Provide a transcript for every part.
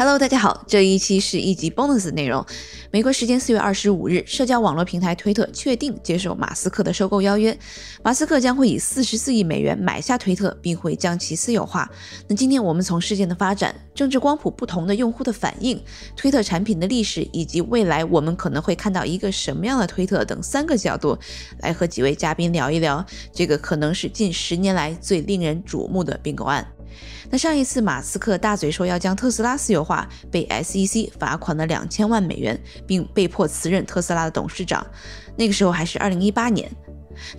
Hello，大家好，这一期是一集 bonus 内容。美国时间四月二十五日，社交网络平台推特确定接受马斯克的收购邀约，马斯克将会以四十四亿美元买下推特，并会将其私有化。那今天我们从事件的发展、政治光谱不同的用户的反应、推特产品的历史，以及未来我们可能会看到一个什么样的推特等三个角度，来和几位嘉宾聊一聊这个可能是近十年来最令人瞩目的并购案。那上一次马斯克大嘴说要将特斯拉私有化，被 SEC 罚款了两千万美元，并被迫辞任特斯拉的董事长。那个时候还是二零一八年。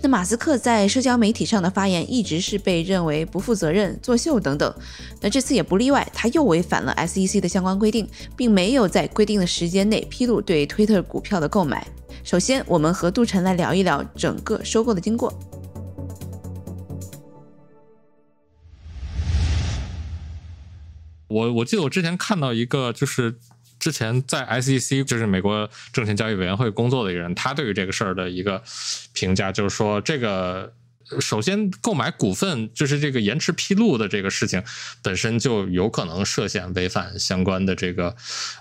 那马斯克在社交媒体上的发言一直是被认为不负责任、作秀等等。那这次也不例外，他又违反了 SEC 的相关规定，并没有在规定的时间内披露对推特股票的购买。首先，我们和杜晨来聊一聊整个收购的经过。我我记得我之前看到一个，就是之前在 SEC，就是美国证券交易委员会工作的一个人，他对于这个事儿的一个评价，就是说这个。首先，购买股份就是这个延迟披露的这个事情，本身就有可能涉嫌违反相关的这个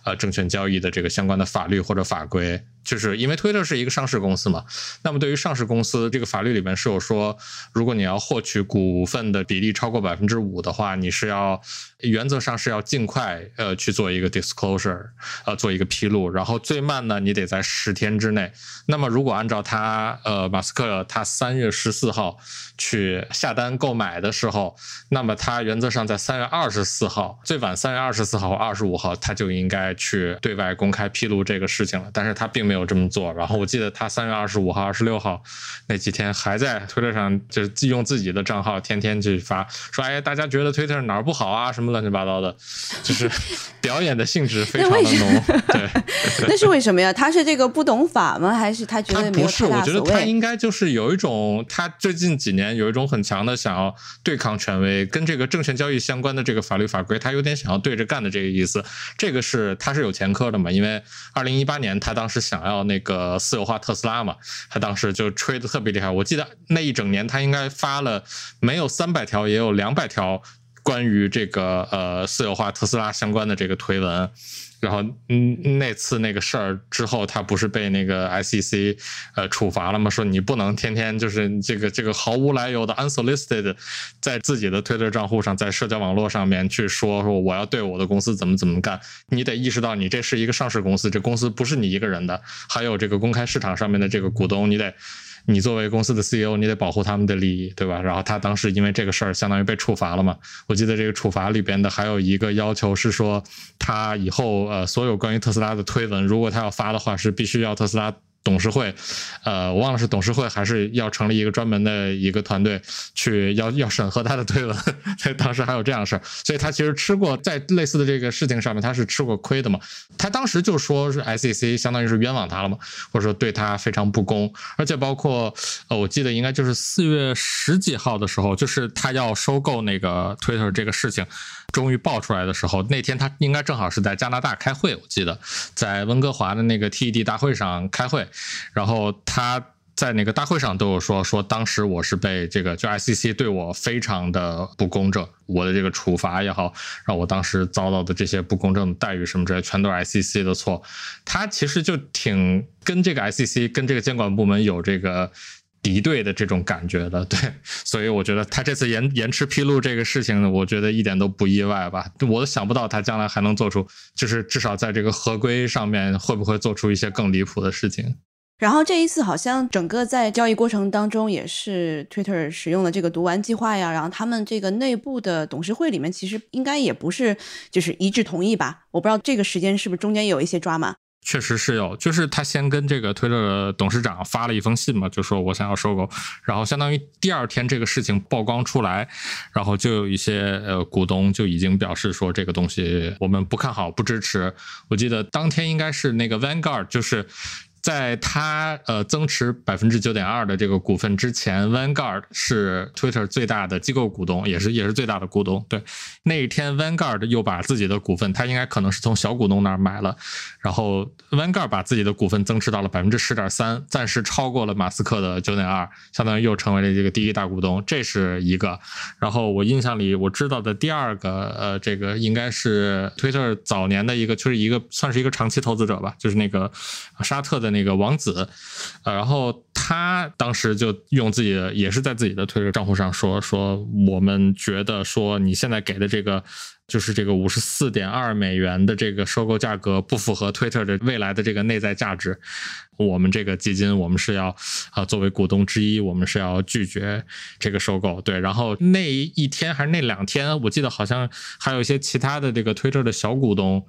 呃证券交易的这个相关的法律或者法规。就是因为推特是一个上市公司嘛，那么对于上市公司，这个法律里面是有说，如果你要获取股份的比例超过百分之五的话，你是要原则上是要尽快呃去做一个 disclosure，呃做一个披露，然后最慢呢你得在十天之内。那么如果按照他呃马斯克他三月十四号去下单购买的时候，那么他原则上在三月二十四号，最晚三月二十四号或二十五号他就应该去对外公开披露这个事情了，但是他并没有这么做。然后我记得他三月二十五号、二十六号那几天还在推特上就是用自己的账号天天去发，说哎大家觉得推特哪儿不好啊，什么乱七八糟的，就是表演的性质非 常的浓。对，那是为什么呀？他是这个不懂法吗？还是他觉得没有不是？我觉得？他应该就是有一种，他最近几年有一种很强的想要对抗权威，跟这个证券交易相关的这个法律法规，他有点想要对着干的这个意思。这个是他是有前科的嘛？因为二零一八年他当时想要那个私有化特斯拉嘛，他当时就吹的特别厉害。我记得那一整年他应该发了没有三百条，也有两百条关于这个呃私有化特斯拉相关的这个推文。然后，嗯，那次那个事儿之后，他不是被那个 SEC 呃处罚了吗？说你不能天天就是这个这个毫无来由的 unsolicited，在自己的推特账户上，在社交网络上面去说说我要对我的公司怎么怎么干。你得意识到，你这是一个上市公司，这公司不是你一个人的，还有这个公开市场上面的这个股东，你得。你作为公司的 CEO，你得保护他们的利益，对吧？然后他当时因为这个事儿，相当于被处罚了嘛。我记得这个处罚里边的还有一个要求是说，他以后呃所有关于特斯拉的推文，如果他要发的话，是必须要特斯拉。董事会，呃，我忘了是董事会还是要成立一个专门的一个团队去要要审核他的推文，所以当时还有这样的事儿，所以他其实吃过在类似的这个事情上面他是吃过亏的嘛。他当时就说是 SEC 相当于是冤枉他了嘛，或者说对他非常不公，而且包括呃，我记得应该就是四月十几号的时候，就是他要收购那个 Twitter 这个事情终于爆出来的时候，那天他应该正好是在加拿大开会，我记得在温哥华的那个 TED 大会上开会。然后他在那个大会上都有说，说当时我是被这个就 ICC 对我非常的不公正，我的这个处罚也好，让我当时遭到的这些不公正的待遇什么之类，全都是 ICC 的错。他其实就挺跟这个 ICC 跟这个监管部门有这个。敌对的这种感觉的，对，所以我觉得他这次延延迟披露这个事情呢，我觉得一点都不意外吧。我都想不到他将来还能做出，就是至少在这个合规上面会不会做出一些更离谱的事情。然后这一次好像整个在交易过程当中，也是 Twitter 使用了这个读完计划呀，然后他们这个内部的董事会里面，其实应该也不是就是一致同意吧？我不知道这个时间是不是中间有一些抓马。确实是有，就是他先跟这个推特董事长发了一封信嘛，就说我想要收购，然后相当于第二天这个事情曝光出来，然后就有一些呃股东就已经表示说这个东西我们不看好、不支持。我记得当天应该是那个 Vanguard，就是在他呃增持百分之九点二的这个股份之前，Vanguard 是 Twitter 最大的机构股东，也是也是最大的股东。对，那一天 Vanguard 又把自己的股份，他应该可能是从小股东那儿买了，然后 Vanguard 把自己的股份增持到了百分之十点三，暂时超过了马斯克的九点二，相当于又成为了这个第一大股东，这是一个。然后我印象里我知道的第二个呃，这个应该是 Twitter 早年的一个，就是一个算是一个长期投资者吧，就是那个沙特的。那个王子，呃，然后他当时就用自己的，也是在自己的推特账户上说说，我们觉得说你现在给的这个，就是这个五十四点二美元的这个收购价格不符合推特的未来的这个内在价值，我们这个基金我们是要啊作为股东之一，我们是要拒绝这个收购。对，然后那一天还是那两天，我记得好像还有一些其他的这个推特的小股东。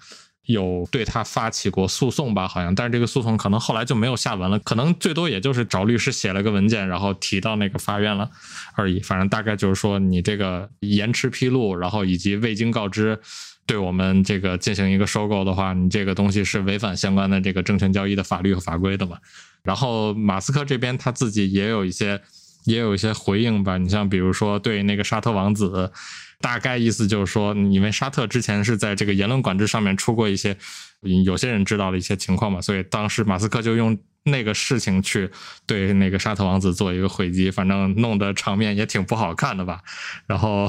有对他发起过诉讼吧？好像，但是这个诉讼可能后来就没有下文了，可能最多也就是找律师写了个文件，然后提到那个法院了而已。反正大概就是说，你这个延迟披露，然后以及未经告知，对我们这个进行一个收购的话，你这个东西是违反相关的这个证券交易的法律和法规的嘛。然后马斯克这边他自己也有一些也有一些回应吧，你像比如说对那个沙特王子。大概意思就是说，因为沙特之前是在这个言论管制上面出过一些有些人知道的一些情况嘛，所以当时马斯克就用那个事情去对那个沙特王子做一个回击，反正弄得场面也挺不好看的吧。然后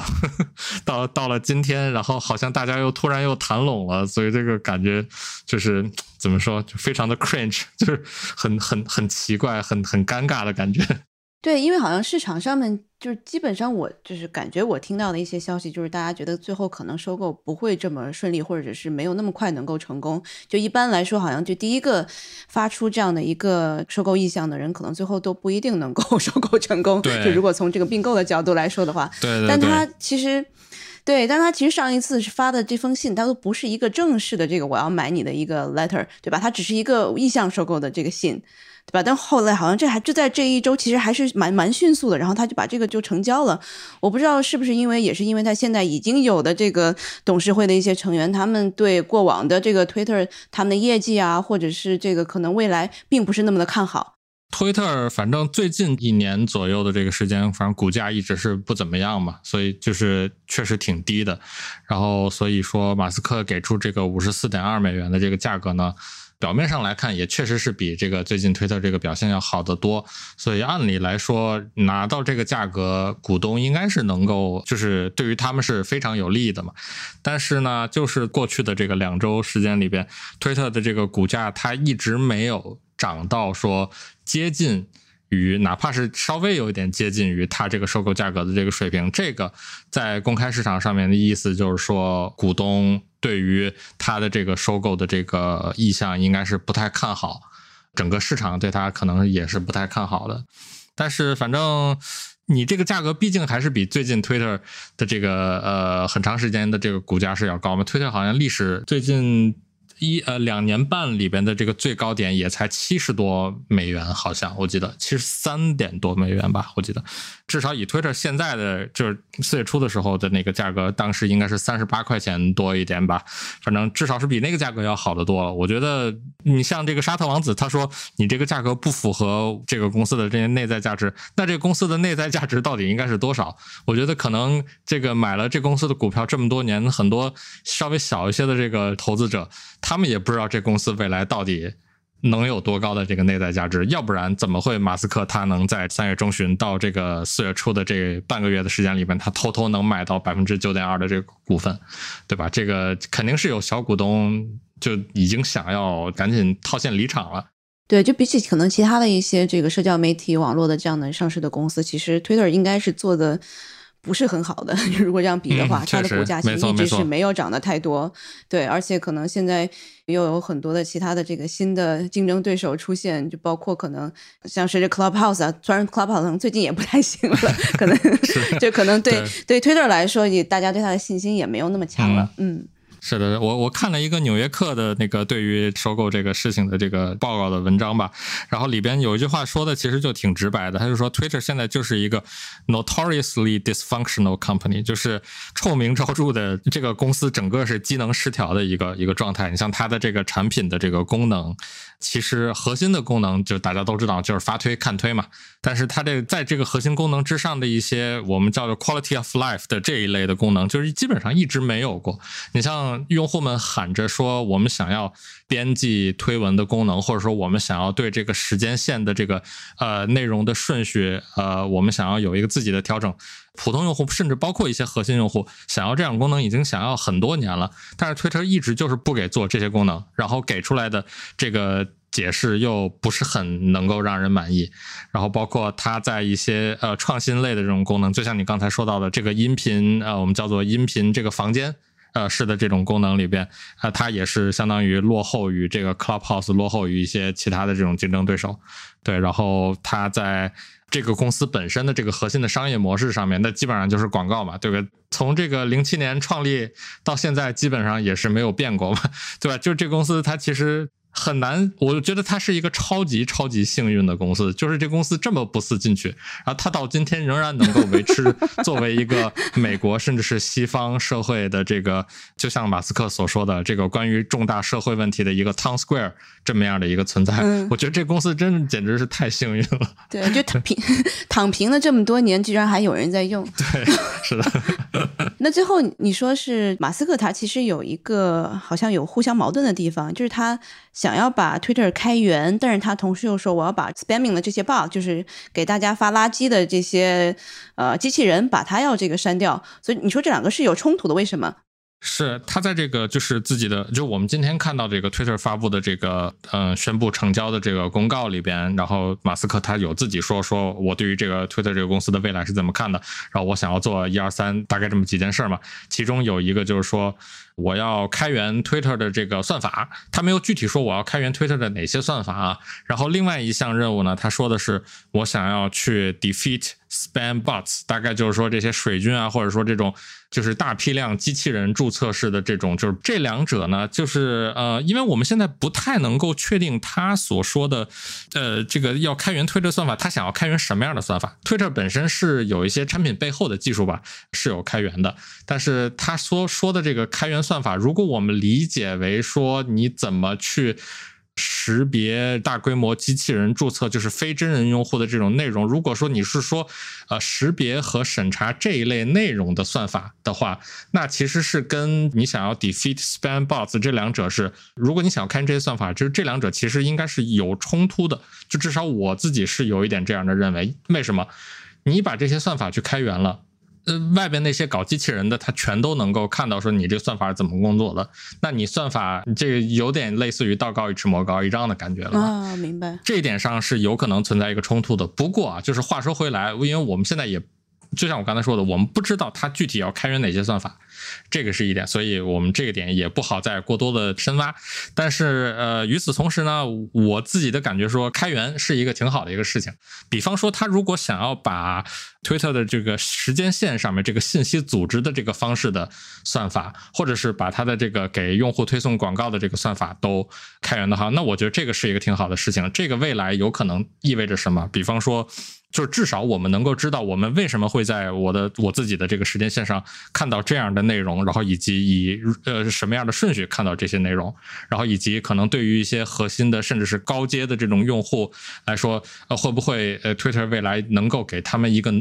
到到了今天，然后好像大家又突然又谈拢了，所以这个感觉就是怎么说，就非常的 cringe，就是很很很奇怪，很很尴尬的感觉。对，因为好像市场上面就是基本上我就是感觉我听到的一些消息，就是大家觉得最后可能收购不会这么顺利，或者是没有那么快能够成功。就一般来说，好像就第一个发出这样的一个收购意向的人，可能最后都不一定能够 收购成功。就如果从这个并购的角度来说的话，对，但他其实对，但他其实上一次是发的这封信，他都不是一个正式的这个我要买你的一个 letter，对吧？他只是一个意向收购的这个信。对吧？但后来好像这还就在这一周，其实还是蛮蛮迅速的。然后他就把这个就成交了。我不知道是不是因为也是因为他现在已经有的这个董事会的一些成员，他们对过往的这个 Twitter 他们的业绩啊，或者是这个可能未来并不是那么的看好。推特反正最近一年左右的这个时间，反正股价一直是不怎么样嘛，所以就是确实挺低的。然后所以说马斯克给出这个五十四点二美元的这个价格呢。表面上来看，也确实是比这个最近推特这个表现要好得多，所以按理来说，拿到这个价格，股东应该是能够，就是对于他们是非常有利的嘛。但是呢，就是过去的这个两周时间里边，推特的这个股价它一直没有涨到说接近。于哪怕是稍微有一点接近于它这个收购价格的这个水平，这个在公开市场上面的意思就是说，股东对于它的这个收购的这个意向应该是不太看好，整个市场对它可能也是不太看好的。但是反正你这个价格毕竟还是比最近 Twitter 的这个呃很长时间的这个股价是要高嘛，Twitter 好像历史最近。一呃两年半里边的这个最高点也才七十多美元，好像我记得七十三点多美元吧，我记得至少以 Twitter 现在的就是四月初的时候的那个价格，当时应该是三十八块钱多一点吧，反正至少是比那个价格要好得多了。我觉得你像这个沙特王子，他说你这个价格不符合这个公司的这些内在价值，那这个公司的内在价值到底应该是多少？我觉得可能这个买了这公司的股票这么多年，很多稍微小一些的这个投资者他。们也不知道这公司未来到底能有多高的这个内在价值，要不然怎么会马斯克他能在三月中旬到这个四月初的这半个月的时间里面，他偷偷能买到百分之九点二的这个股份，对吧？这个肯定是有小股东就已经想要赶紧套现离场了。对，就比起可能其他的一些这个社交媒体网络的这样的上市的公司，其实 Twitter 应该是做的。不是很好的，如果这样比的话，它的股价其实一直是没有涨得太多。对，而且可能现在又有很多的其他的这个新的竞争对手出现，就包括可能像是这 Clubhouse 啊，虽然 Clubhouse 最近也不太行了，可能 就可能对对 Twitter 来说，也大家对它的信心也没有那么强了。嗯。是的，我我看了一个《纽约客》的那个对于收购这个事情的这个报告的文章吧，然后里边有一句话说的其实就挺直白的，他就说 Twitter 现在就是一个 notoriously dysfunctional company，就是臭名昭著的这个公司整个是机能失调的一个一个状态。你像它的这个产品的这个功能，其实核心的功能就大家都知道就是发推看推嘛，但是它这在这个核心功能之上的一些我们叫做 quality of life 的这一类的功能，就是基本上一直没有过。你像用户们喊着说，我们想要编辑推文的功能，或者说我们想要对这个时间线的这个呃内容的顺序，呃，我们想要有一个自己的调整。普通用户甚至包括一些核心用户想要这样功能，已经想要很多年了，但是推特一直就是不给做这些功能，然后给出来的这个解释又不是很能够让人满意。然后包括它在一些呃创新类的这种功能，就像你刚才说到的这个音频，呃，我们叫做音频这个房间。呃，是的，这种功能里边，啊，它也是相当于落后于这个 Clubhouse，落后于一些其他的这种竞争对手。对，然后它在这个公司本身的这个核心的商业模式上面，那基本上就是广告嘛，对不对？从这个零七年创立到现在，基本上也是没有变过嘛，对吧？就这公司，它其实。很难，我觉得它是一个超级超级幸运的公司，就是这公司这么不思进取，然后它到今天仍然能够维持 作为一个美国甚至是西方社会的这个，就像马斯克所说的这个关于重大社会问题的一个 town square 这么样的一个存在。我觉得这公司真的简直是太幸运了。对，就躺平躺平了这么多年，居然还有人在用。对，是的。那最后你说是马斯克，他其实有一个好像有互相矛盾的地方，就是他。想要把 Twitter 开源，但是他同时又说我要把 spamming 的这些 bug，就是给大家发垃圾的这些呃机器人，把它要这个删掉。所以你说这两个是有冲突的，为什么？是他在这个就是自己的，就我们今天看到这个 Twitter 发布的这个嗯宣布成交的这个公告里边，然后马斯克他有自己说说我对于这个 Twitter 这个公司的未来是怎么看的，然后我想要做一二三大概这么几件事嘛，其中有一个就是说。我要开源 Twitter 的这个算法，他没有具体说我要开源 Twitter 的哪些算法啊。然后另外一项任务呢，他说的是我想要去 defeat spam bots，大概就是说这些水军啊，或者说这种就是大批量机器人注册式的这种，就是这两者呢，就是呃，因为我们现在不太能够确定他所说的呃这个要开源 Twitter 算法，他想要开源什么样的算法？Twitter 本身是有一些产品背后的技术吧，是有开源的，但是他所说的这个开源。算法，如果我们理解为说你怎么去识别大规模机器人注册，就是非真人用户的这种内容，如果说你是说呃识别和审查这一类内容的算法的话，那其实是跟你想要 defeat spam bots 这两者是，如果你想要看这些算法，就是这两者其实应该是有冲突的，就至少我自己是有一点这样的认为。为什么？你把这些算法去开源了？呃，外边那些搞机器人的，他全都能够看到说你这个算法怎么工作的。那你算法这个有点类似于道高一尺魔高一丈的感觉了啊，明白。这一点上是有可能存在一个冲突的。不过啊，就是话说回来，因为我们现在也。就像我刚才说的，我们不知道它具体要开源哪些算法，这个是一点，所以我们这个点也不好再过多的深挖。但是，呃，与此同时呢，我自己的感觉说，开源是一个挺好的一个事情。比方说，他如果想要把 Twitter 的这个时间线上面这个信息组织的这个方式的算法，或者是把它的这个给用户推送广告的这个算法都开源的话，那我觉得这个是一个挺好的事情。这个未来有可能意味着什么？比方说。就是至少我们能够知道我们为什么会在我的我自己的这个时间线上看到这样的内容，然后以及以呃什么样的顺序看到这些内容，然后以及可能对于一些核心的甚至是高阶的这种用户来说，呃会不会呃 Twitter 未来能够给他们一个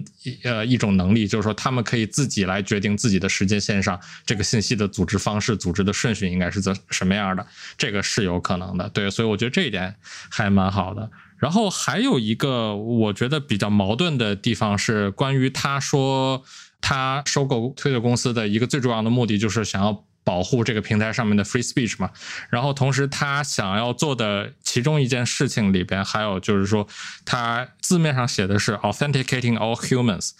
呃一种能力，就是说他们可以自己来决定自己的时间线上这个信息的组织方式、组织的顺序应该是怎什么样的，这个是有可能的。对，所以我觉得这一点还蛮好的。然后还有一个我觉得比较矛盾的地方是，关于他说他收购推特公司的一个最重要的目的就是想要保护这个平台上面的 free speech 嘛。然后同时他想要做的其中一件事情里边，还有就是说他字面上写的是 authenticating all humans。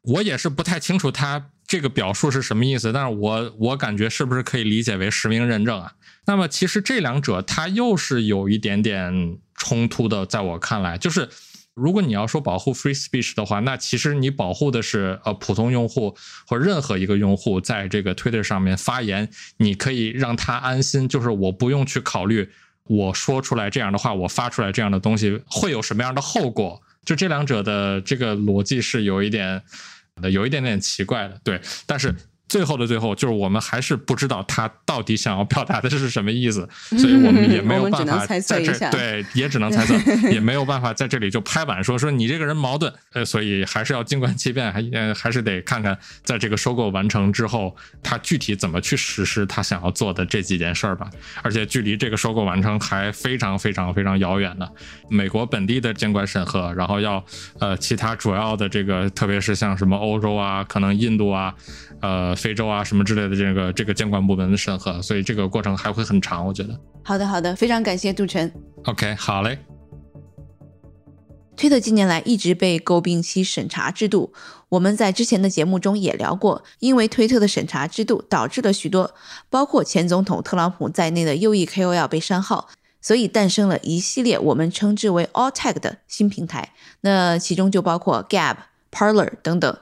我也是不太清楚他这个表述是什么意思，但是我我感觉是不是可以理解为实名认证啊？那么其实这两者它又是有一点点。冲突的，在我看来，就是如果你要说保护 free speech 的话，那其实你保护的是呃普通用户或任何一个用户在这个 Twitter 上面发言，你可以让他安心，就是我不用去考虑我说出来这样的话，我发出来这样的东西会有什么样的后果。就这两者的这个逻辑是有一点的，有一点点奇怪的，对，但是。最后的最后，就是我们还是不知道他到底想要表达的是什么意思，所以我们也没有办法在这对，也只能猜测，也没有办法在这里就拍板说说你这个人矛盾，呃，所以还是要静观其变，还呃还是得看看在这个收购完成之后，他具体怎么去实施他想要做的这几件事儿吧。而且距离这个收购完成还非常非常非常遥远的。美国本地的监管审核，然后要呃其他主要的这个，特别是像什么欧洲啊，可能印度啊。呃，非洲啊，什么之类的，这个这个监管部门的审核，所以这个过程还会很长，我觉得。好的，好的，非常感谢杜晨。OK，好嘞。推特近年来一直被诟病其审查制度，我们在之前的节目中也聊过，因为推特的审查制度导致了许多包括前总统特朗普在内的右翼 KOL 被删号，所以诞生了一系列我们称之为 All Tag 的新平台，那其中就包括 Gab、Parler 等等。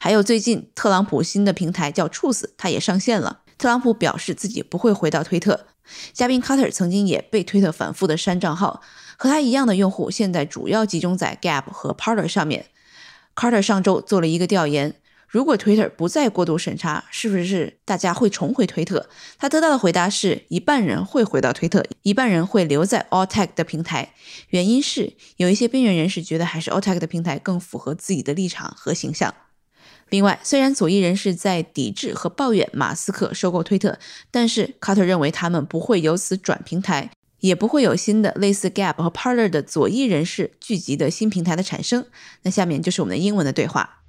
还有最近特朗普新的平台叫 Truth，它也上线了。特朗普表示自己不会回到推特。嘉宾 Carter 曾经也被推特反复的删账号，和他一样的用户现在主要集中在 Gap 和 Parler 上面。Carter 上周做了一个调研，如果 Twitter 不再过度审查，是不是大家会重回推特？他得到的回答是一半人会回到推特，一半人会留在 All Tech 的平台。原因是有一些边缘人士觉得还是 All Tech 的平台更符合自己的立场和形象。另外，虽然左翼人士在抵制和抱怨马斯克收购推特，但是卡特认为他们不会由此转平台，也不会有新的类似 Gap 和 Parler 的左翼人士聚集的新平台的产生。那下面就是我们的英文的对话。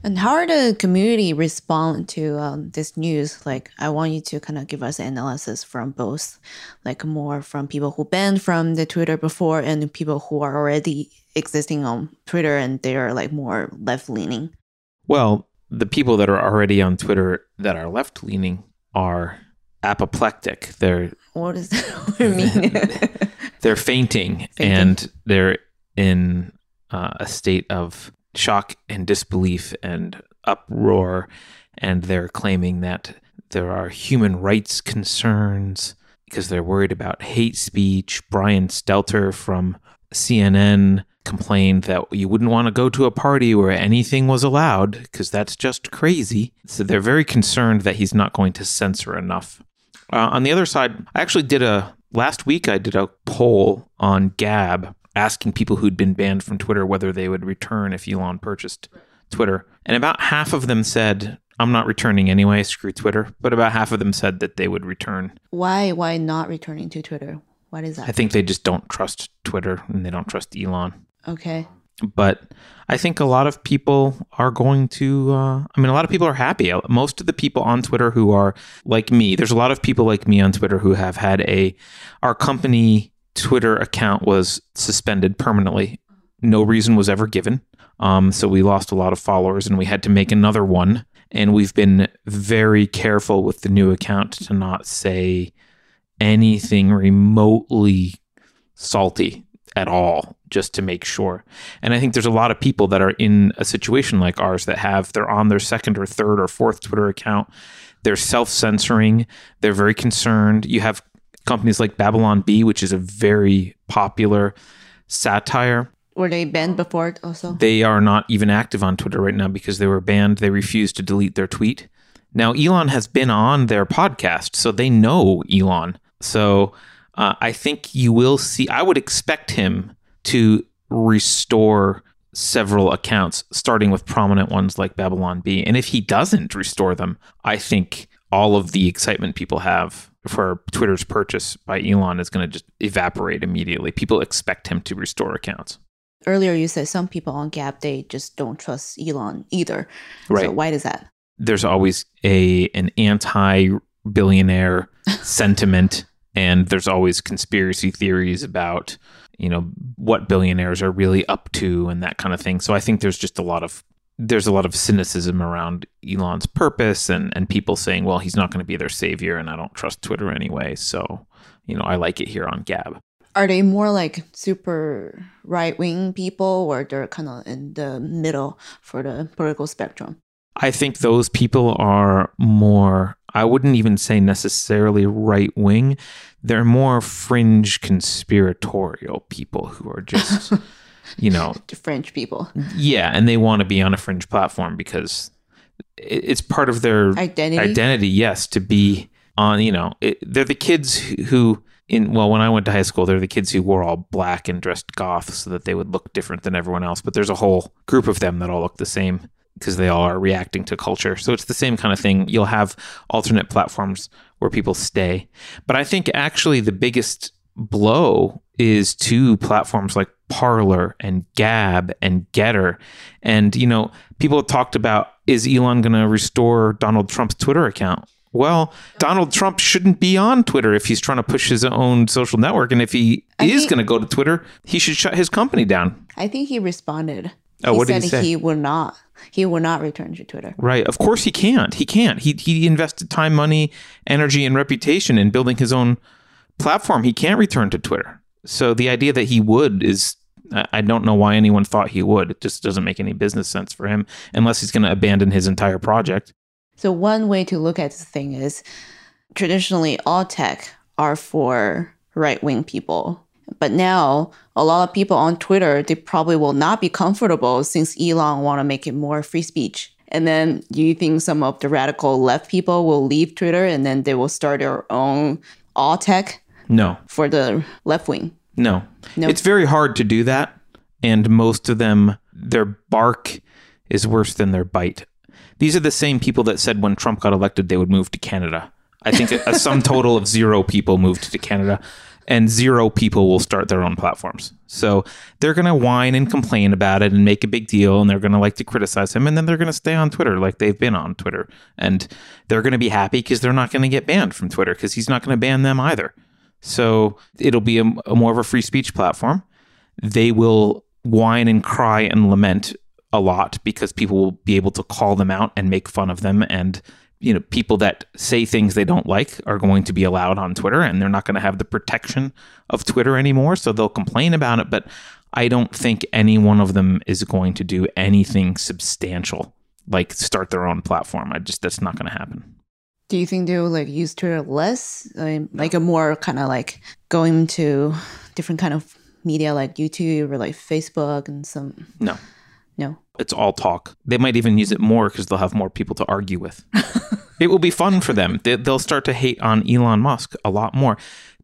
And how are the community respond to um, this news? Like, I want you to kind of give us analysis from both, like more from people who banned from the Twitter before and people who are already existing on Twitter and they are like more left leaning. Well, the people that are already on Twitter that are left leaning are apoplectic. They're what does that mean? they're fainting, fainting, and they're in uh, a state of shock and disbelief and uproar, and they're claiming that there are human rights concerns because they're worried about hate speech. Brian Stelter from CNN complained that you wouldn't want to go to a party where anything was allowed because that's just crazy. So they're very concerned that he's not going to censor enough. Uh, on the other side, I actually did a last week. I did a poll on Gab asking people who'd been banned from Twitter whether they would return if Elon purchased Twitter. And about half of them said, I'm not returning anyway, screw Twitter. But about half of them said that they would return. Why why not returning to Twitter? What is that? I think they just don't trust Twitter and they don't trust Elon. Okay. But I think a lot of people are going to, uh, I mean, a lot of people are happy. Most of the people on Twitter who are like me, there's a lot of people like me on Twitter who have had a, our company Twitter account was suspended permanently. No reason was ever given. Um, so we lost a lot of followers and we had to make another one. And we've been very careful with the new account to not say anything remotely salty at all, just to make sure. And I think there's a lot of people that are in a situation like ours that have, they're on their second or third or fourth Twitter account. They're self censoring. They're very concerned. You have companies like Babylon Bee, which is a very popular satire. Were they banned before also? They are not even active on Twitter right now because they were banned. They refused to delete their tweet. Now, Elon has been on their podcast, so they know Elon. So uh, I think you will see, I would expect him to restore several accounts, starting with prominent ones like Babylon B. And if he doesn't restore them, I think all of the excitement people have for Twitter's purchase by Elon is going to just evaporate immediately. People expect him to restore accounts. Earlier, you said some people on Gap they just don't trust Elon either. Right? So why does that? There's always a an anti billionaire sentiment, and there's always conspiracy theories about you know what billionaires are really up to and that kind of thing. So I think there's just a lot of there's a lot of cynicism around Elon's purpose and, and people saying, well, he's not going to be their savior and I don't trust Twitter anyway. So, you know, I like it here on Gab. Are they more like super right wing people, or they're kind of in the middle for the political spectrum? I think those people are more, I wouldn't even say necessarily right wing. They're more fringe conspiratorial people who are just, you know, French people yeah, and they want to be on a fringe platform because it's part of their identity. identity yes to be on you know it, they're the kids who- who in well when i went to high school they're the kids who wore all black and dressed goth so that they would look different than everyone else but there's a whole group of them that all look the same because they all are reacting to culture so it's the same kind of thing you'll have alternate platforms where people stay but i think actually the biggest blow is to platforms like Parlor and Gab and Getter. And, you know, people have talked about is Elon going to restore Donald Trump's Twitter account? Well, Donald Trump shouldn't be on Twitter if he's trying to push his own social network. And if he I is going to go to Twitter, he should shut his company down. I think he responded. Oh, he what did he say? he will not. He will not return to Twitter. Right. Of course he can't. He can't. He he invested time, money, energy, and reputation in building his own platform. He can't return to Twitter. So the idea that he would is I I don't know why anyone thought he would. It just doesn't make any business sense for him unless he's going to abandon his entire project. So one way to look at this thing is traditionally all tech are for right wing people. But now a lot of people on Twitter they probably will not be comfortable since Elon want to make it more free speech. And then do you think some of the radical left people will leave Twitter and then they will start their own all tech No. for the left wing? No. No. It's very hard to do that. And most of them, their bark is worse than their bite. These are the same people that said when Trump got elected, they would move to Canada. I think a, a sum total of zero people moved to Canada, and zero people will start their own platforms. So they're going to whine and complain about it and make a big deal, and they're going to like to criticize him, and then they're going to stay on Twitter like they've been on Twitter. And they're going to be happy because they're not going to get banned from Twitter because he's not going to ban them either. So it'll be a, a more of a free speech platform. They will whine and cry and lament a lot because people will be able to call them out and make fun of them and you know people that say things they don't like are going to be allowed on Twitter and they're not going to have the protection of Twitter anymore so they'll complain about it but I don't think any one of them is going to do anything substantial like start their own platform. I just that's not going to happen. Do you think they'll like use Twitter less, like a more kind of like going to different kind of media like YouTube or like Facebook and some no. No. It's all talk. They might even use it more because they'll have more people to argue with. it will be fun for them. They, they'll start to hate on Elon Musk a lot more.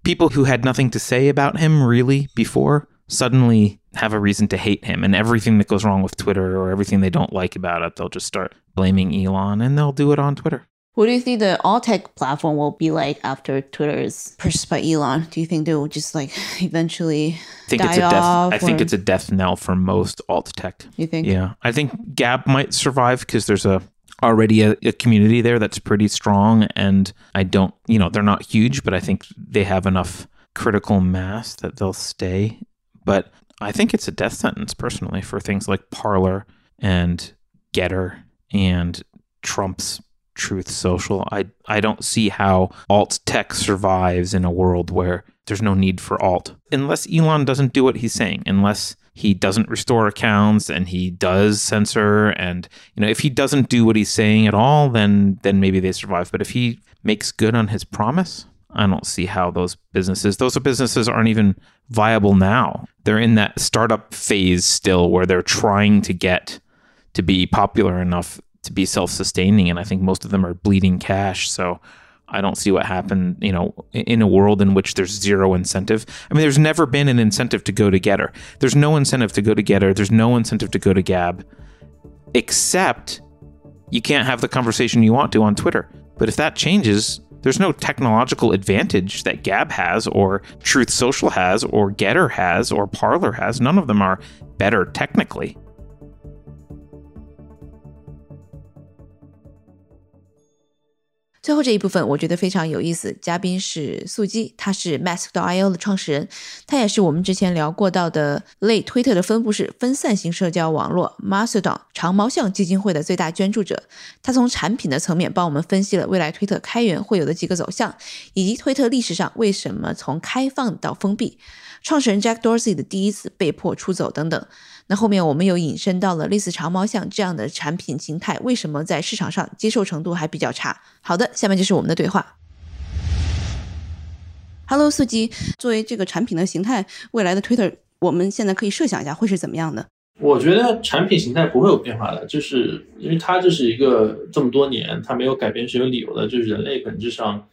People who had nothing to say about him really before suddenly have a reason to hate him. And everything that goes wrong with Twitter or everything they don't like about it, they'll just start blaming Elon and they'll do it on Twitter. What do you think the all tech platform will be like after Twitter is purchased by Elon? Do you think they will just like eventually I think die it's a death. off? I think it's a death knell for most alt tech. You think? Yeah, I think Gab might survive because there's a already a, a community there that's pretty strong, and I don't, you know, they're not huge, but I think they have enough critical mass that they'll stay. But I think it's a death sentence personally for things like Parlor and Getter and Trump's Truth Social. I I don't see how alt tech survives in a world where there's no need for alt. Unless Elon doesn't do what he's saying, unless he doesn't restore accounts and he does censor and you know if he doesn't do what he's saying at all then then maybe they survive. But if he makes good on his promise I don't see how those businesses those businesses aren't even viable now. They're in that startup phase still where they're trying to get to be popular enough to be self-sustaining and i think most of them are bleeding cash. So i don't see what happened you know in a world in which there's zero incentive. I mean there's never been an incentive to go to getter. There's no incentive to go to getter. There's no incentive to go to gab except you can't have the conversation you want to on twitter. But if that changes there's no technological advantage that Gab has, or Truth Social has, or Getter has, or Parlor has. None of them are better technically. 最后这一部分我觉得非常有意思，嘉宾是素基，他是 Mask.io 的创始人，他也是我们之前聊过到的类推特的分布式分散型社交网络 Mastodon 长毛象基金会的最大捐助者。他从产品的层面帮我们分析了未来推特开源会有的几个走向，以及推特历史上为什么从开放到封闭。创始人 Jack Dorsey 的第一次被迫出走等等。那后面我们有引申到了类似长毛象这样的产品形态，为什么在市场上接受程度还比较差？好的，下面就是我们的对话。Hello，速记，作为这个产品的形态，未来的 Twitter，我们现在可以设想一下会是怎么样的？我觉得产品形态不会有变化的，就是因为它这是一个这么多年它没有改变是有理由的，就是人类本质上，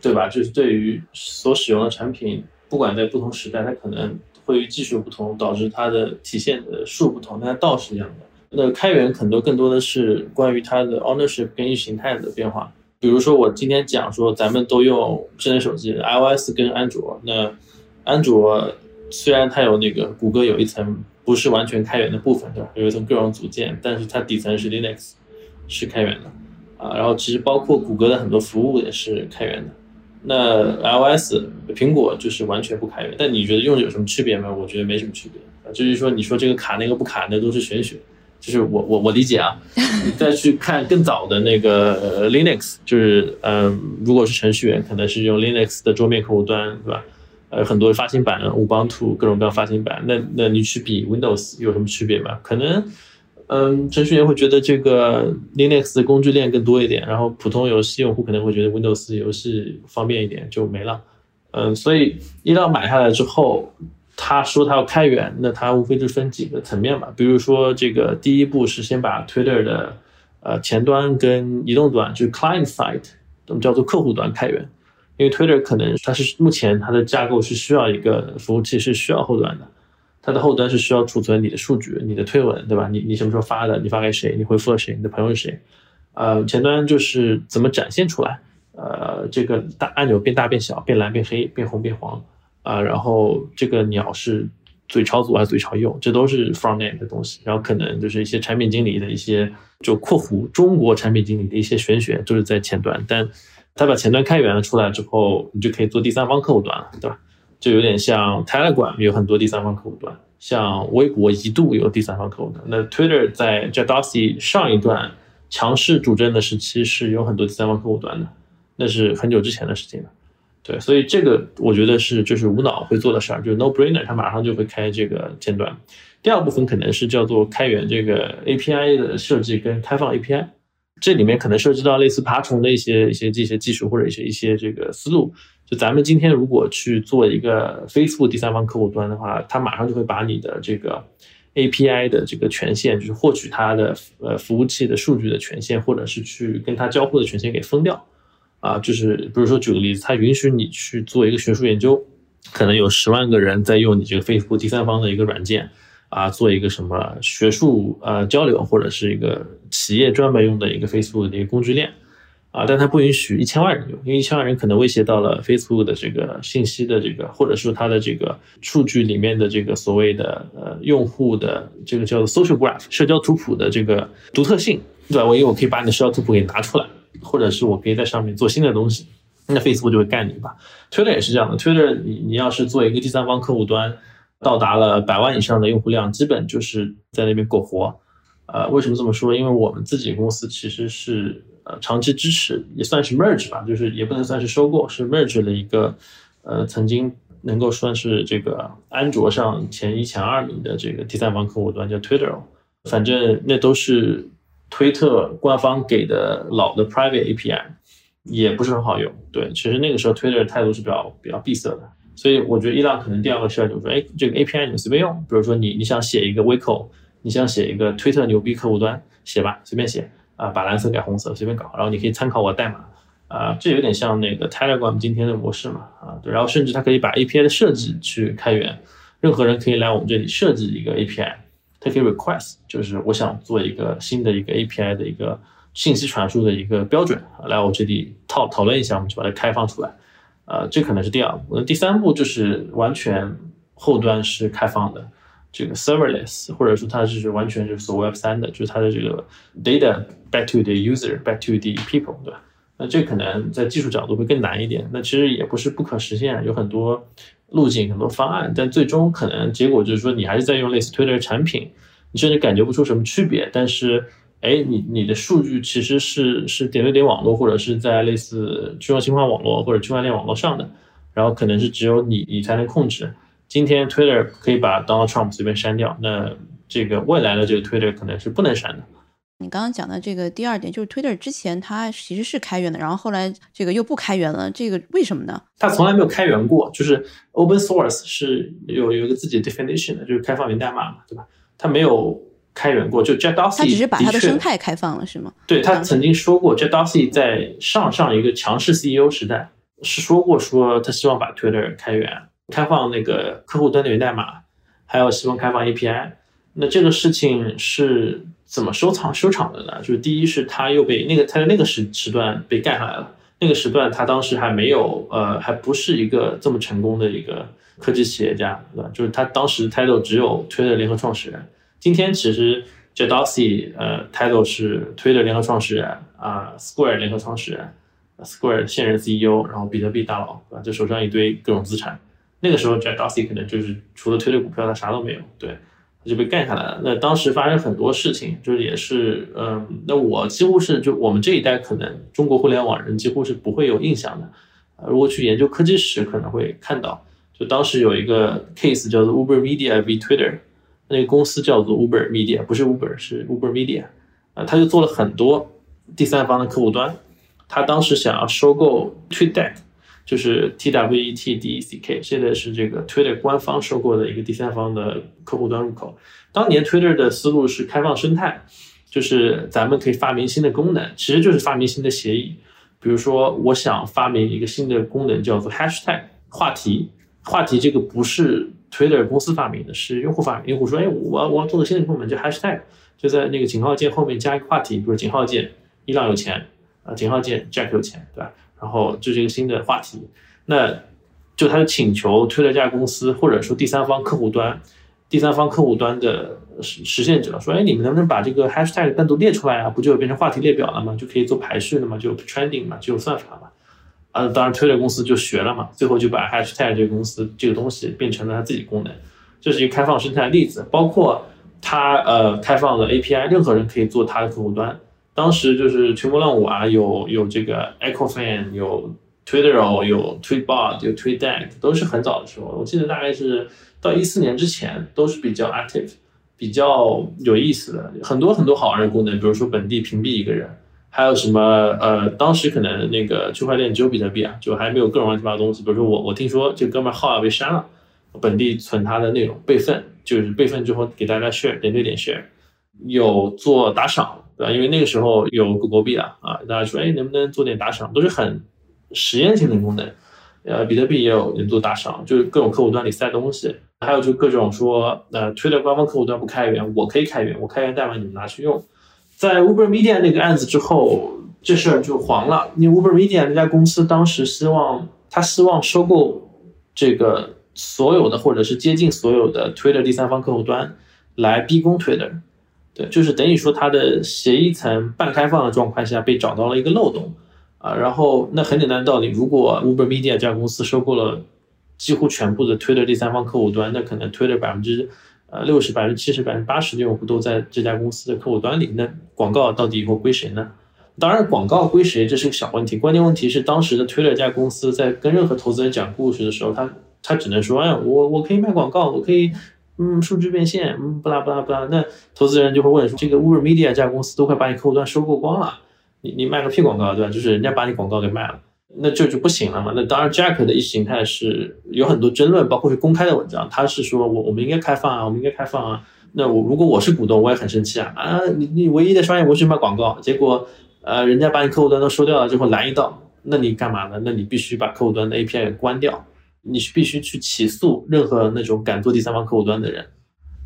对吧？就是对于所使用的产品，不管在不同时代，它可能会与技术不同导致它的体现的数不同，但它道是一样的。那开源很多更多的是关于它的 ownership 跟意识形态的变化。比如说我今天讲说咱们都用智能手机 iOS 跟安卓，那安卓虽然它有那个谷歌有一层。不是完全开源的部分，对吧？有一层各种组件，但是它底层是 Linux，是开源的啊。然后其实包括谷歌的很多服务也是开源的。那 iOS 苹果就是完全不开源。但你觉得用着有什么区别吗？我觉得没什么区别啊。就是说你说这个卡那个不卡，那都是玄学。就是我我我理解啊。你再去看更早的那个 Linux，就是嗯，如果是程序员，可能是用 Linux 的桌面客户端，对吧？呃，很多发行版，Ubuntu 各种各样发行版，那那你去比 Windows 有什么区别吗？可能，嗯，程序员会觉得这个 Linux 工具链更多一点，然后普通游戏用户可能会觉得 Windows 游戏方便一点，就没了。嗯，所以一到买下来之后，他说他要开源，那他无非就分几个层面嘛，比如说这个第一步是先把 Twitter 的呃前端跟移动端，就是 Client Side，我们叫做客户端开源。因为 Twitter 可能它是目前它的架构是需要一个服务器是需要后端的，它的后端是需要储存你的数据、你的推文，对吧？你你什么时候发的？你发给谁？你回复了谁？你的朋友是谁？呃，前端就是怎么展现出来？呃，这个大按钮变大变小，变蓝变黑，变红变黄啊，然后这个鸟是嘴朝左还是嘴朝右？这都是 front end 的东西。然后可能就是一些产品经理的一些就括弧中国产品经理的一些玄学，就是在前端，但。它把前端开源了出来之后，你就可以做第三方客户端了，对吧？就有点像 Telegram 有很多第三方客户端，像微博一度有第三方客户端。那 Twitter 在 Jack Dorsey 上一段强势主政的时期是有很多第三方客户端的，那是很久之前的事情了。对，所以这个我觉得是就是无脑会做的事儿，就是 No Brainer，它马上就会开这个前端。第二部分可能是叫做开源这个 API 的设计跟开放 API。这里面可能涉及到类似爬虫的一些一些这些技术或者一些一些这个思路。就咱们今天如果去做一个非富第三方客户端的话，它马上就会把你的这个 API 的这个权限，就是获取它的呃服务器的数据的权限，或者是去跟它交互的权限给封掉。啊，就是比如说举个例子，它允许你去做一个学术研究，可能有十万个人在用你这个 Facebook 第三方的一个软件。啊，做一个什么学术呃交流，或者是一个企业专门用的一个 Facebook 的一个工具链，啊，但它不允许一千万人用，因为一千万人可能威胁到了 Facebook 的这个信息的这个，或者是它的这个数据里面的这个所谓的呃用户的这个叫做 social graph 社交图谱的这个独特性，对吧？我因为我可以把你的社交图谱给拿出来，或者是我可以在上面做新的东西，那 Facebook 就会干你吧。Twitter 也是这样的，Twitter 你你要是做一个第三方客户端。到达了百万以上的用户量，基本就是在那边苟活。呃，为什么这么说？因为我们自己公司其实是呃长期支持，也算是 merge 吧，就是也不能算是收购，是 merge 了一个呃曾经能够算是这个安卓上前一前二名的这个第三方客户端叫 Twitter。反正那都是推特官方给的老的 private API，也不是很好用。对，其实那个时候 Twitter 态度是比较比较闭塞的。所以我觉得伊朗可能第二个事儿就是说，哎，这个 API 你随便用，比如说你你想写一个 w i c o 你想写一个推特牛逼客户端，写吧，随便写啊，把蓝色改红色，随便搞，然后你可以参考我代码啊，这有点像那个 Telegram 今天的模式嘛啊，对，然后甚至它可以把 API 的设计去开源，任何人可以来我们这里设计一个 API，它可以 request，就是我想做一个新的一个 API 的一个信息传输的一个标准，来我这里讨讨论一下，我们就把它开放出来。呃，这可能是第二步。那第三步就是完全后端是开放的，这个 serverless，或者说它就是完全就是所谓 Web 三的，就是它的这个 data back to the user，back to the people，对吧？那这可能在技术角度会更难一点。那其实也不是不可实现，有很多路径、很多方案，但最终可能结果就是说，你还是在用类似 Twitter 的产品，你甚至感觉不出什么区别，但是。哎，你你的数据其实是是点对点网络，或者是在类似去中心化网络或者区块链网络上的，然后可能是只有你你才能控制。今天 Twitter 可以把 Donald Trump 随便删掉，那这个未来的这个 Twitter 可能是不能删的。你刚刚讲的这个第二点，就是 Twitter 之前它其实是开源的，然后后来这个又不开源了，这个为什么呢？它从来没有开源过，就是 Open Source 是有有一个自己的 definition 的，就是开放源代码嘛，对吧？它没有开源过，就 Jack Dorsey 他只是把他的生态开放了，是吗？对他曾经说过，Jack Dorsey 在上上一个强势 CEO 时代是说过，说他希望把 Twitter 开源，开放那个客户端的源代码，还有希望开放 API。那这个事情是怎么收场收场的呢？就是第一是他又被那个他在那个时时段被干下来了，那个时段他当时还没有呃还不是一个这么成功的一个科技企业家，对吧？就是他当时 title 只有 Twitter 联合创始人，今天其实 Jack Dorsey 呃 title 是 Twitter 联合创始人啊、Square 联合创始人，Square 现任 CEO，然后比特币大佬，对吧？就手上一堆各种资产。那个时候 Jack Dorsey 可能就是除了推特股票，他啥都没有，对，他就被干下来了。那当时发生很多事情，就是也是，嗯，那我几乎是就我们这一代可能中国互联网人几乎是不会有印象的。呃如果去研究科技史，可能会看到，就当时有一个 case 叫做 Uber Media v Twitter，那个公司叫做 Uber Media，不是 Uber，是 Uber Media，呃，他就做了很多第三方的客户端，他当时想要收购 TweetDeck，就是 T W E T D E C K，现在是这个 Twitter 官方收购的一个第三方的客户端入口。当年 Twitter 的思路是开放生态，就是咱们可以发明新的功能，其实就是发明新的协议。比如说，我想发明一个新的功能，叫做 Hashtag 话题。话题这个不是 Twitter 公司发明的，是用户发明。用户说：“哎，我我要做个新的功能，叫 Hashtag，就在那个井号键后面加一个话题，比如井号键伊朗有钱啊，井号键 Jack 有钱，对吧？然后这是一个新的话题。那就他的请求，Twitter 这家公司或者说第三方客户端，第三方客户端的实实现者说：“哎，你们能不能把这个 Hashtag 单独列出来啊？不就变成话题列表了吗？就可以做排序了嘛，就 trending 嘛，就有算法嘛。”啊，当然，Twitter 公司就学了嘛，最后就把 Hashtag 这个公司这个东西变成了它自己功能，这是一个开放生态的例子。包括它呃开放了 API，任何人可以做它的客户端。当时就是群魔乱舞啊，有有这个 EchoFan，有 Twitter，有 Tweetbot，有 TweetDeck，都是很早的时候。我记得大概是到一四年之前都是比较 active，比较有意思的，很多很多好玩的功能，比如说本地屏蔽一个人。还有什么？呃，当时可能那个区块链只有比特币啊，就还没有各种乱七八糟东西。比如说我我听说这哥们号要被删了，本地存他的内容备份，就是备份之后给大家 share 点对点 share，有做打赏，对吧？因为那个时候有狗狗币了啊，大家说哎能不能做点打赏，都是很实验性的功能。呃，比特币也有人做打赏，就是各种客户端里塞东西，还有就各种说呃，Twitter 官方客户端不开源，我可以开源，我开源代码你们拿去用。在 Uber Media 那个案子之后，这事儿就黄了。因为 Uber Media 那家公司当时希望，他希望收购这个所有的或者是接近所有的 Twitter 第三方客户端，来逼宫 Twitter。对，就是等于说它的协议层半开放的状况下被找到了一个漏洞啊。然后那很简单的道理，如果 Uber Media 这家公司收购了几乎全部的 Twitter 第三方客户端，那可能 Twitter 百分之呃，六十、百分之七十、百分之八十的用户都在这家公司的客户端里，那广告到底以后归谁呢？当然，广告归谁这是个小问题，关键问题是当时的 Twitter 这家公司在跟任何投资人讲故事的时候，他他只能说，哎，我我可以卖广告，我可以，嗯，数据变现，嗯，不拉不拉不拉。那投资人就会问说，这个 Uber Media 这家公司都快把你客户端收购光了，你你卖个屁广告，对吧？就是人家把你广告给卖了。那这就不行了嘛？那当然，Jack 的意识形态是有很多争论，包括是公开的文章，他是说我我们应该开放啊，我们应该开放啊。那我如果我是股东，我也很生气啊啊！你你唯一的商业模式卖广告，结果呃人家把你客户端都收掉了之后拦一道，那你干嘛呢？那你必须把客户端的 API 关掉，你是必须去起诉任何那种敢做第三方客户端的人。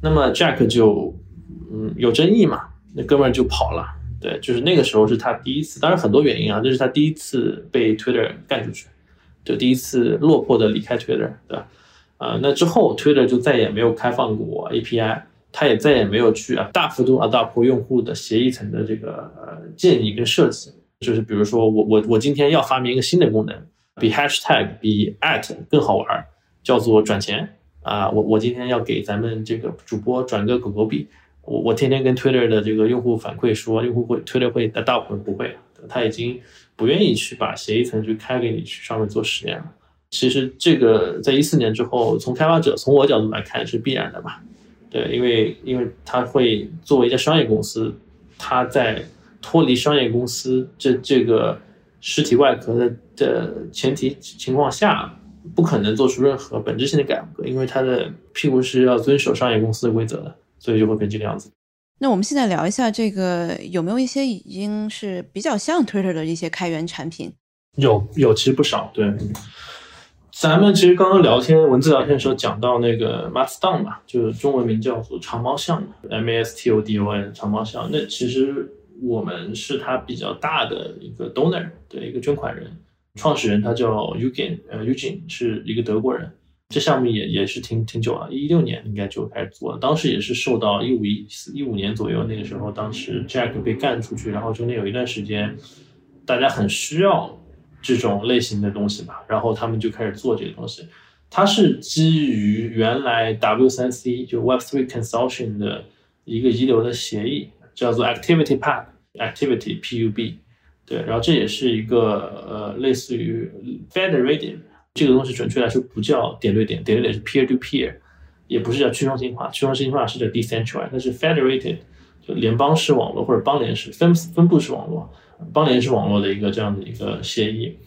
那么 Jack 就嗯有争议嘛，那哥们儿就跑了。对，就是那个时候是他第一次，当然很多原因啊，这是他第一次被 Twitter 干出去，就第一次落魄的离开 Twitter，对吧？啊、那之后 Twitter 就再也没有开放过 API，他也再也没有去啊大幅度 adopt 用户的协议层的这个呃建议跟设计，就是比如说我我我今天要发明一个新的功能，比 hashtag 比 at 更好玩，叫做转钱啊、我我今天要给咱们这个主播转个狗狗币。我我天天跟 Twitter 的这个用户反馈说，用户会 Twitter 会 adopt 不会，他已经不愿意去把协议层去开给你去上面做实验了。其实这个在一四年之后，从开发者从我角度来看是必然的吧？对，因为因为它会作为一家商业公司，它在脱离商业公司这这个实体外壳的的前提情况下，不可能做出任何本质性的改革，因为它的屁股是要遵守商业公司的规则的，所以就会变这个样子。那我们现在聊一下这个有没有一些已经是比较像 Twitter 的一些开源产品？有有，其实不少。对，咱们其实刚刚聊天文字聊天的时候讲到那个 Mastodon 嘛，就是中文名叫做长毛象 M A S T O D O N 长毛象。那其实我们是它比较大的一个 donor 的一个捐款人，创始人他叫 Eugen，呃，Eugen 是一个德国人。这项目也也是挺挺久了，一六年应该就开始做了。当时也是受到一五一一五年左右那个时候，当时 Jack 被干出去，然后中间有一段时间，大家很需要。这种类型的东西吧，然后他们就开始做这个东西。它是基于原来 W3C 就 Web Three Consortium 的一个遗留的协议，叫做 Activity Pub，Activity Pub。对，然后这也是一个呃类似于 Federated 这个东西，准确来说不叫点对点，点对点是 Peer to Peer，也不是叫去中心化，去中心化是叫 Decentralized，它是 Federated 就联邦式网络或者邦联式分分布式网络。邦联式网络的一个这样的一个协议，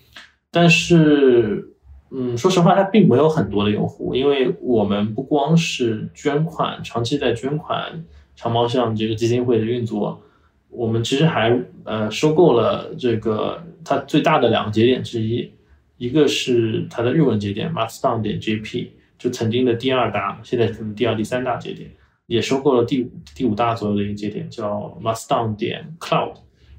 但是，嗯，说实话，它并没有很多的用户，因为我们不光是捐款，长期在捐款长毛象这个基金会的运作，我们其实还呃收购了这个它最大的两个节点之一，一个是它的日文节点 mast down 点 JP，就曾经的第二大，现在可能第二、第三大节点，也收购了第五第五大左右的一个节点，叫 mast down 点 Cloud。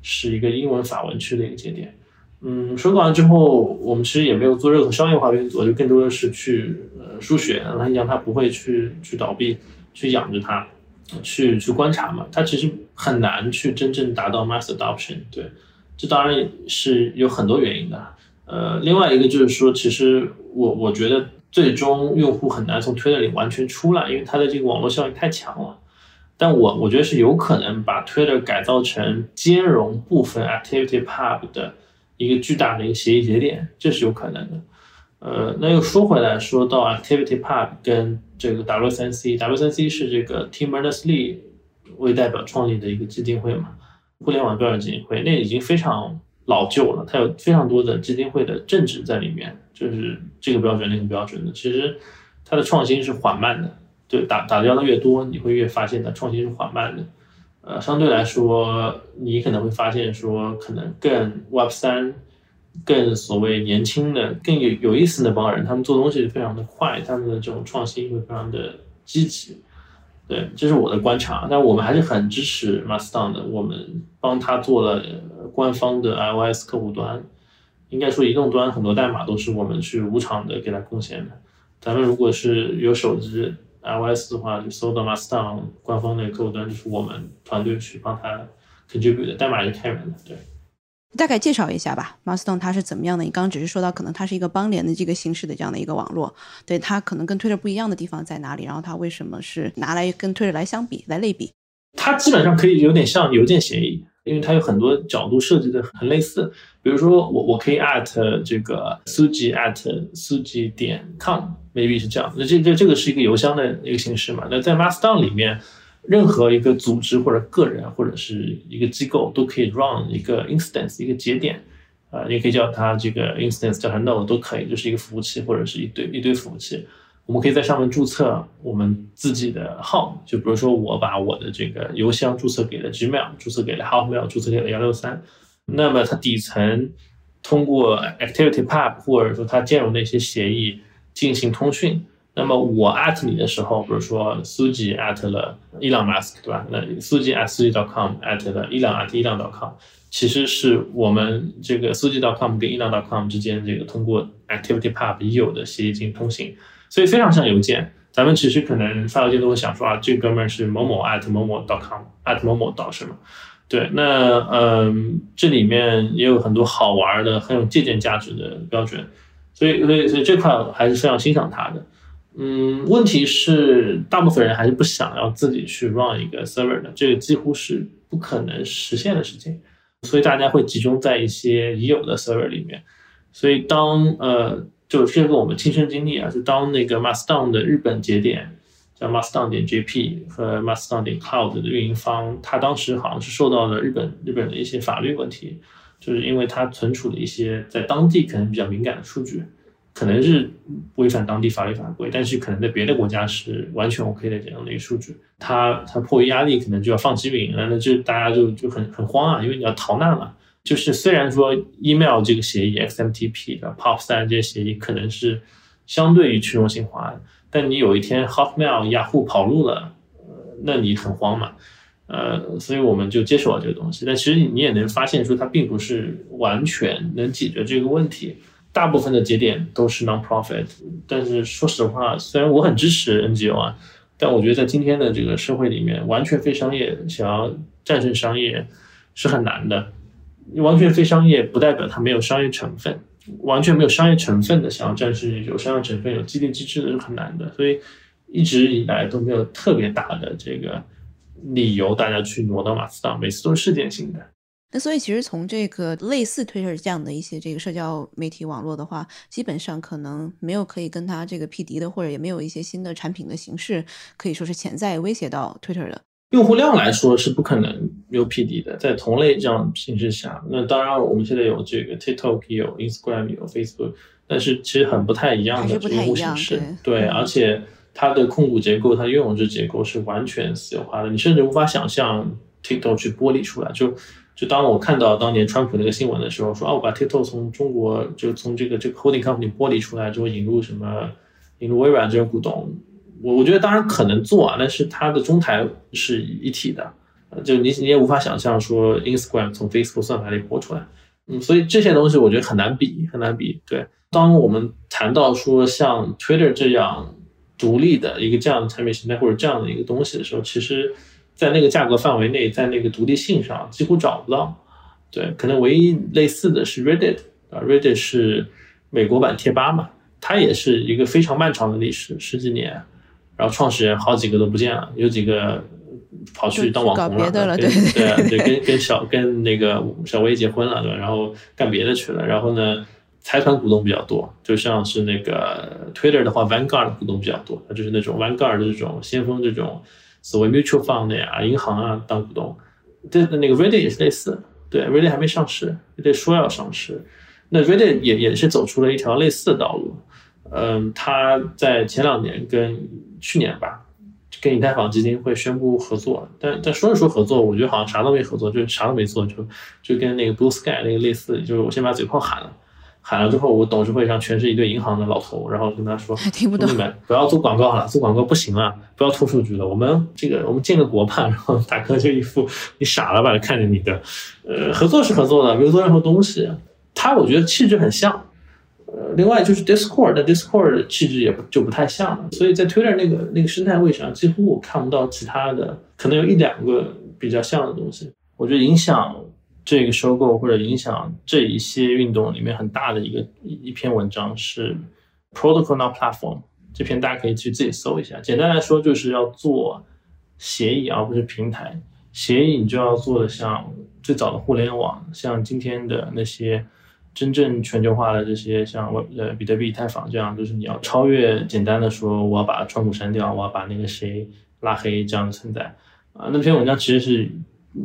是一个英文法文区的一个节点，嗯，收购完之后，我们其实也没有做任何商业化运作，就更多的是去呃输血，让它让它不会去去倒闭，去养着它，去去观察嘛。它其实很难去真正达到 mass adoption，对，这当然是有很多原因的。呃，另外一个就是说，其实我我觉得最终用户很难从推特里完全出来，因为它的这个网络效应太强了。但我我觉得是有可能把 Twitter 改造成兼容部分 Activity Pub 的一个巨大的一个协议节点，这是有可能的。呃，那又说回来，说到 Activity Pub 跟这个 W3C，W3C 是这个 Tim Berners-Lee 为代表创立的一个基金会嘛，互联网标准基金会，那已经非常老旧了，它有非常多的基金会的政治在里面，就是这个标准那个标准的，其实它的创新是缓慢的。就打打交道越多，你会越发现它创新是缓慢的。呃，相对来说，你可能会发现说，可能更 Web 三、更所谓年轻的、更有有意思那帮人，他们做东西非常的快，他们的这种创新会非常的积极。对，这是我的观察。但我们还是很支持 Mastodon 的，我们帮他做了官方的 iOS 客户端。应该说，移动端很多代码都是我们去无偿的给他贡献的。咱们如果是有手机。iOS 的话，就搜到 Mastodon 官方那个客户端，就是我们团队去帮他 contribute 的代码是开源的。对，大概介绍一下吧，Mastodon 它是怎么样的？你刚刚只是说到，可能它是一个邦联的这个形式的这样的一个网络，对它可能跟 Twitter 不一样的地方在哪里？然后它为什么是拿来跟 Twitter 来相比、来类比？它基本上可以有点像邮件协议。因为它有很多角度设计的很类似，比如说我我可以 at 这个 suji at suji 点 com，maybe 是这样，那这这这个是一个邮箱的一个形式嘛？那在 Mastodon 里面，任何一个组织或者个人或者是一个机构都可以 run 一个 instance 一个节点，啊，你可以叫它这个 instance 叫它 node 都可以，就是一个服务器或者是一堆一堆服务器。我们可以在上面注册我们自己的号，就比如说我把我的这个邮箱注册给了 Gmail，注册给了 Hotmail，注册给了幺六三，那么它底层通过 Activity Pub 或者说它兼容的一些协议进行通讯。那么我 at 你的时候，比如说苏吉 at 了伊朗 mask，对吧？那苏吉 at 苏吉 .com at 了伊朗 at Elon .com，其实是我们这个苏吉 .com 跟伊朗 .com 之间这个通过 Activity Pub 已有的协议进行通信。所以非常像邮件，咱们其实可能发邮件都会想说啊，这哥们儿是某某 at 某某 com at 某某导是吗？对，那嗯，这里面也有很多好玩的、很有借鉴价值的标准，所以所以所以这块还是非常欣赏它的。嗯，问题是大部分人还是不想要自己去 run 一个 server 的，这个几乎是不可能实现的事情，所以大家会集中在一些已有的 server 里面。所以当呃就是这个我们亲身经历啊，就当那个 Mastodon 的日本节点叫 Mastodon 点 JP 和 Mastodon 点 Cloud 的运营方，他当时好像是受到了日本日本的一些法律问题，就是因为它存储了一些在当地可能比较敏感的数据，可能是违反当地法律法规，但是可能在别的国家是完全 OK 的这样的一个数据，他他迫于压力可能就要放弃运营了，那就大家就就很很慌啊，因为你要逃难了。就是虽然说 email 这个协议 XMTP 的 POP 三这些协议可能是相对于去中心化，但你有一天 Hotmail、雅虎跑路了，那你很慌嘛，呃，所以我们就接受了这个东西。但其实你也能发现说它并不是完全能解决这个问题，大部分的节点都是 non-profit。但是说实话，虽然我很支持 NGO 啊，但我觉得在今天的这个社会里面，完全非商业想要战胜商业是很难的。完全非商业不代表它没有商业成分，完全没有商业成分的想要战胜有商业成分、有激励机制的是很难的，所以一直以来都没有特别大的这个理由大家去挪到马斯达，每次都是事件性的。那所以其实从这个类似 Twitter 这样的一些这个社交媒体网络的话，基本上可能没有可以跟它这个匹敌的，或者也没有一些新的产品的形式可以说是潜在威胁到 Twitter 的。用户量来说是不可能有匹敌的，在同类这样形式下，那当然我们现在有这个 TikTok，有 Instagram，有 Facebook，但是其实很不太一样的用户形式，对，而且它的控股结构，它的拥有制结构是完全私有化的，你甚至无法想象 TikTok 去剥离出来。就就当我看到当年川普那个新闻的时候，说啊，我把 TikTok 从中国就从这个这个 holding company 剥离出来之后，引入什么引入微软这种股东。我我觉得当然可能做啊，但是它的中台是一体的，就你你也无法想象说 Instagram 从 Facebook 算法里播出来，嗯，所以这些东西我觉得很难比，很难比。对，当我们谈到说像 Twitter 这样独立的一个这样的产品形态或者这样的一个东西的时候，其实，在那个价格范围内，在那个独立性上几乎找不到。对，可能唯一类似的是 Reddit 啊，Reddit 是美国版贴吧嘛，它也是一个非常漫长的历史，十几年。然后创始人好几个都不见了，有几个跑去当网红了，对对 对，跟跟小跟那个小薇结婚了，对吧？然后干别的去了。然后呢，财团股东比较多，就像是那个 Twitter 的话，Vanguard 股东比较多，它就是那种 Vanguard 的这种先锋，这种所谓 mutual fund 呀、银行啊当股东。这，那个 Reddit 也是类似，对，Reddit 还没上市，Reddit 说要上市，那 Reddit 也也是走出了一条类似的道路。嗯，他在前两年跟去年吧，跟以太坊基金会宣布合作，但但说是说合作，我觉得好像啥都没合作，就啥都没做，就就跟那个 Blue Sky 那个类似，就是我先把嘴炮喊了，喊了之后，我董事会上全是一堆银行的老头，然后跟他说，听不懂，你们不要做广告了，做广告不行了，不要拖数据了，我们这个我们建个国吧，然后大哥就一副你傻了吧，看着你的，呃，合作是合作的，没有做任何东西，他我觉得气质很像。呃，另外就是 Discord，但 Discord 气质也不就不太像了，所以在 Twitter 那个那个生态位上，几乎我看不到其他的，可能有一两个比较像的东西。我觉得影响这个收购或者影响这一些运动里面很大的一个一篇文章是 Protocol Not Platform，这篇大家可以去自己搜一下。简单来说，就是要做协议而不是平台。协议你就要做的像最早的互联网，像今天的那些。真正全球化的这些，像我呃比特币、以太坊这样，就是你要超越简单的说，我要把川普删掉，我要把那个谁拉黑这样的存在啊。那篇文章其实是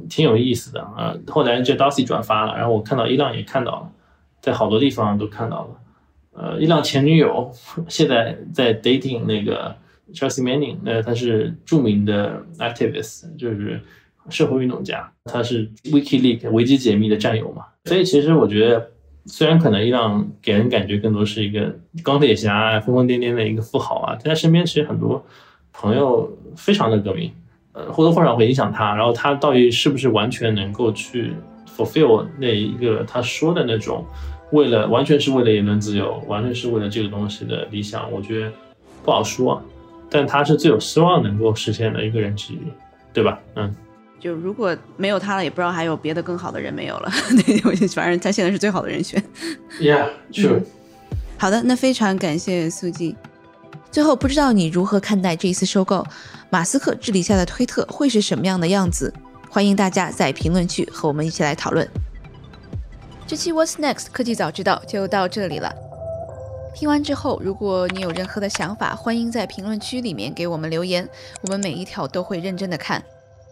挺有意思的啊。后来就 Darcy 转发了，然后我看到伊朗也看到了，在好多地方都看到了。呃，伊朗前女友 现在在 dating 那个 Chelsea Manning，那他是著名的 activist，就是社会运动家，他是 WikiLeaks 维基解密的战友嘛。所以其实我觉得。虽然可能伊朗给人感觉更多是一个钢铁侠、疯疯癫癫的一个富豪啊，但他身边其实很多朋友非常的革命，呃，或多或少会影响他。然后他到底是不是完全能够去 fulfill 那一个他说的那种，为了完全是为了言论自由，完全是为了这个东西的理想，我觉得不好说。但他是最有希望能够实现的一个人之一，对吧？嗯。就如果没有他了，也不知道还有别的更好的人没有了。对，反正他现在是最好的人选。Yeah，sure。好的，那非常感谢苏记。最后，不知道你如何看待这一次收购？马斯克治理下的推特会是什么样的样子？欢迎大家在评论区和我们一起来讨论。这期 What's Next 科技早知道就到这里了。听完之后，如果你有任何的想法，欢迎在评论区里面给我们留言，我们每一条都会认真的看。